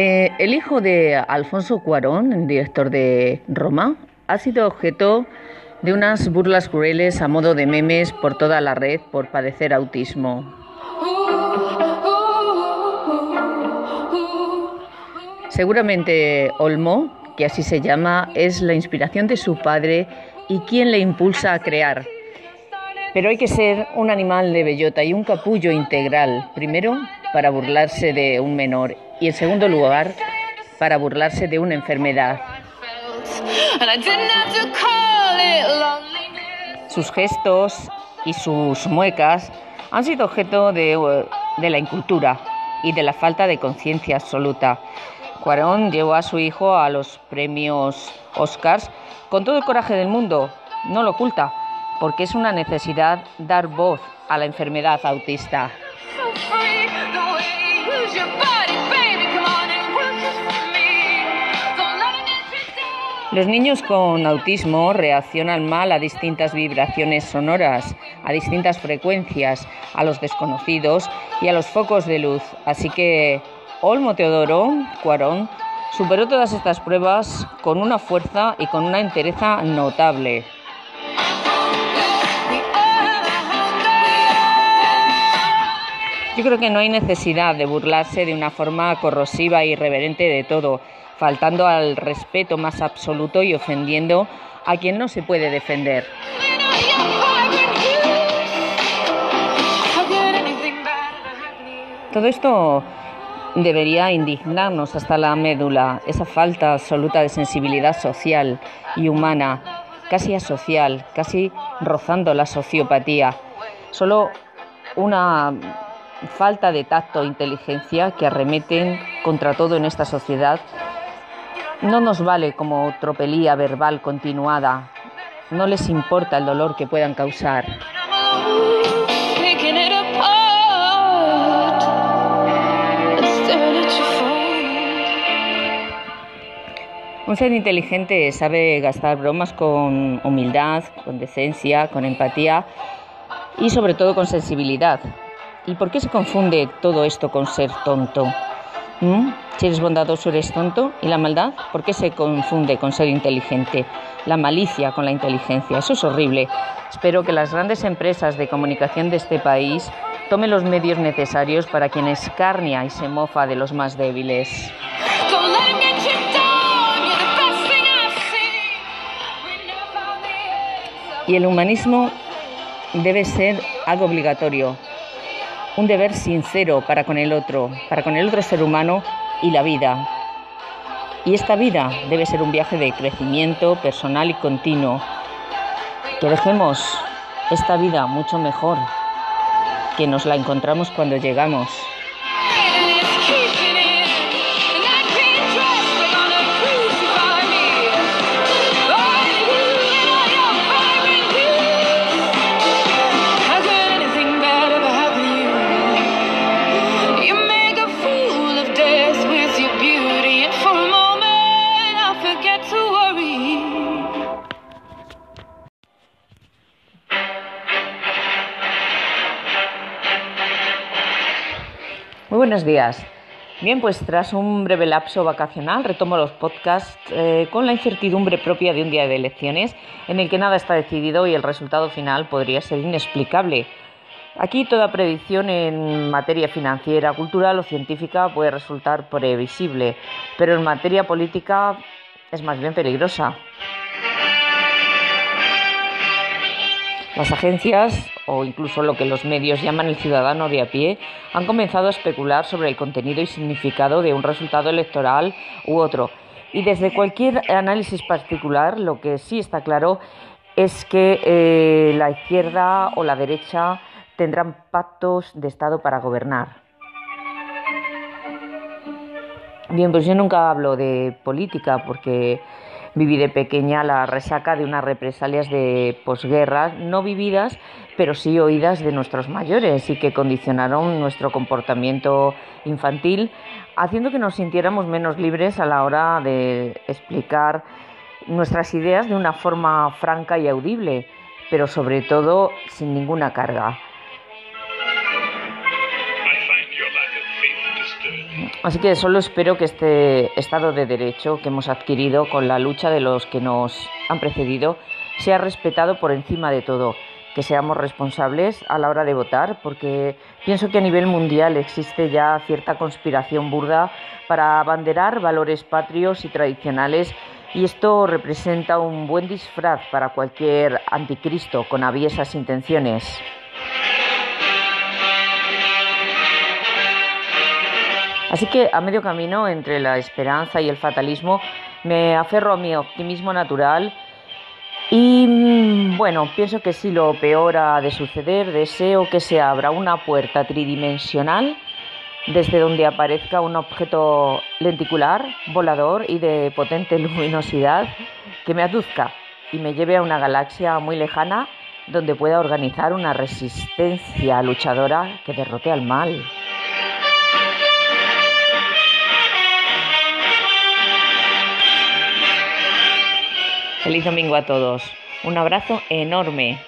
Eh, el hijo de Alfonso Cuarón, director de Roma, ha sido objeto de unas burlas crueles a modo de memes por toda la red por padecer autismo. Seguramente Olmo, que así se llama, es la inspiración de su padre y quien le impulsa a crear. Pero hay que ser un animal de bellota y un capullo integral, primero para burlarse de un menor y en segundo lugar para burlarse de una enfermedad. Sus gestos y sus muecas han sido objeto de, de la incultura y de la falta de conciencia absoluta. Cuarón llevó a su hijo a los premios Oscars con todo el coraje del mundo, no lo oculta, porque es una necesidad dar voz a la enfermedad autista. Los niños con autismo reaccionan mal a distintas vibraciones sonoras, a distintas frecuencias, a los desconocidos y a los focos de luz. Así que Olmo Teodoro Cuarón superó todas estas pruebas con una fuerza y con una entereza notable. Yo creo que no hay necesidad de burlarse de una forma corrosiva e irreverente de todo, faltando al respeto más absoluto y ofendiendo a quien no se puede defender. Todo esto debería indignarnos hasta la médula, esa falta absoluta de sensibilidad social y humana, casi asocial, casi rozando la sociopatía. Solo una falta de tacto e inteligencia que arremeten contra todo en esta sociedad no nos vale como tropelía verbal continuada. No les importa el dolor que puedan causar. Un ser inteligente sabe gastar bromas con humildad, con decencia, con empatía y sobre todo con sensibilidad. ¿Y por qué se confunde todo esto con ser tonto? ¿Mm? Si eres bondadoso eres tonto. ¿Y la maldad? ¿Por qué se confunde con ser inteligente? La malicia con la inteligencia. Eso es horrible. Espero que las grandes empresas de comunicación de este país tomen los medios necesarios para quien escarnia y se mofa de los más débiles. Y el humanismo debe ser algo obligatorio, un deber sincero para con el otro, para con el otro ser humano y la vida. Y esta vida debe ser un viaje de crecimiento personal y continuo. Que dejemos esta vida mucho mejor que nos la encontramos cuando llegamos. Muy buenos días. Bien, pues tras un breve lapso vacacional retomo los podcasts eh, con la incertidumbre propia de un día de elecciones en el que nada está decidido y el resultado final podría ser inexplicable. Aquí toda predicción en materia financiera, cultural o científica puede resultar previsible, pero en materia política es más bien peligrosa. Las agencias, o incluso lo que los medios llaman el ciudadano de a pie, han comenzado a especular sobre el contenido y significado de un resultado electoral u otro. Y desde cualquier análisis particular, lo que sí está claro es que eh, la izquierda o la derecha tendrán pactos de Estado para gobernar. Bien, pues yo nunca hablo de política porque Viví de pequeña la resaca de unas represalias de posguerra, no vividas, pero sí oídas de nuestros mayores y que condicionaron nuestro comportamiento infantil, haciendo que nos sintiéramos menos libres a la hora de explicar nuestras ideas de una forma franca y audible, pero sobre todo sin ninguna carga. Así que solo espero que este Estado de Derecho que hemos adquirido con la lucha de los que nos han precedido sea respetado por encima de todo, que seamos responsables a la hora de votar, porque pienso que a nivel mundial existe ya cierta conspiración burda para abanderar valores patrios y tradicionales y esto representa un buen disfraz para cualquier anticristo con aviesas intenciones. Así que a medio camino entre la esperanza y el fatalismo me aferro a mi optimismo natural y mm, bueno, pienso que si lo peor ha de suceder, deseo que se abra una puerta tridimensional desde donde aparezca un objeto lenticular, volador y de potente luminosidad que me aduzca y me lleve a una galaxia muy lejana donde pueda organizar una resistencia luchadora que derrote al mal. Feliz domingo a todos. Un abrazo enorme.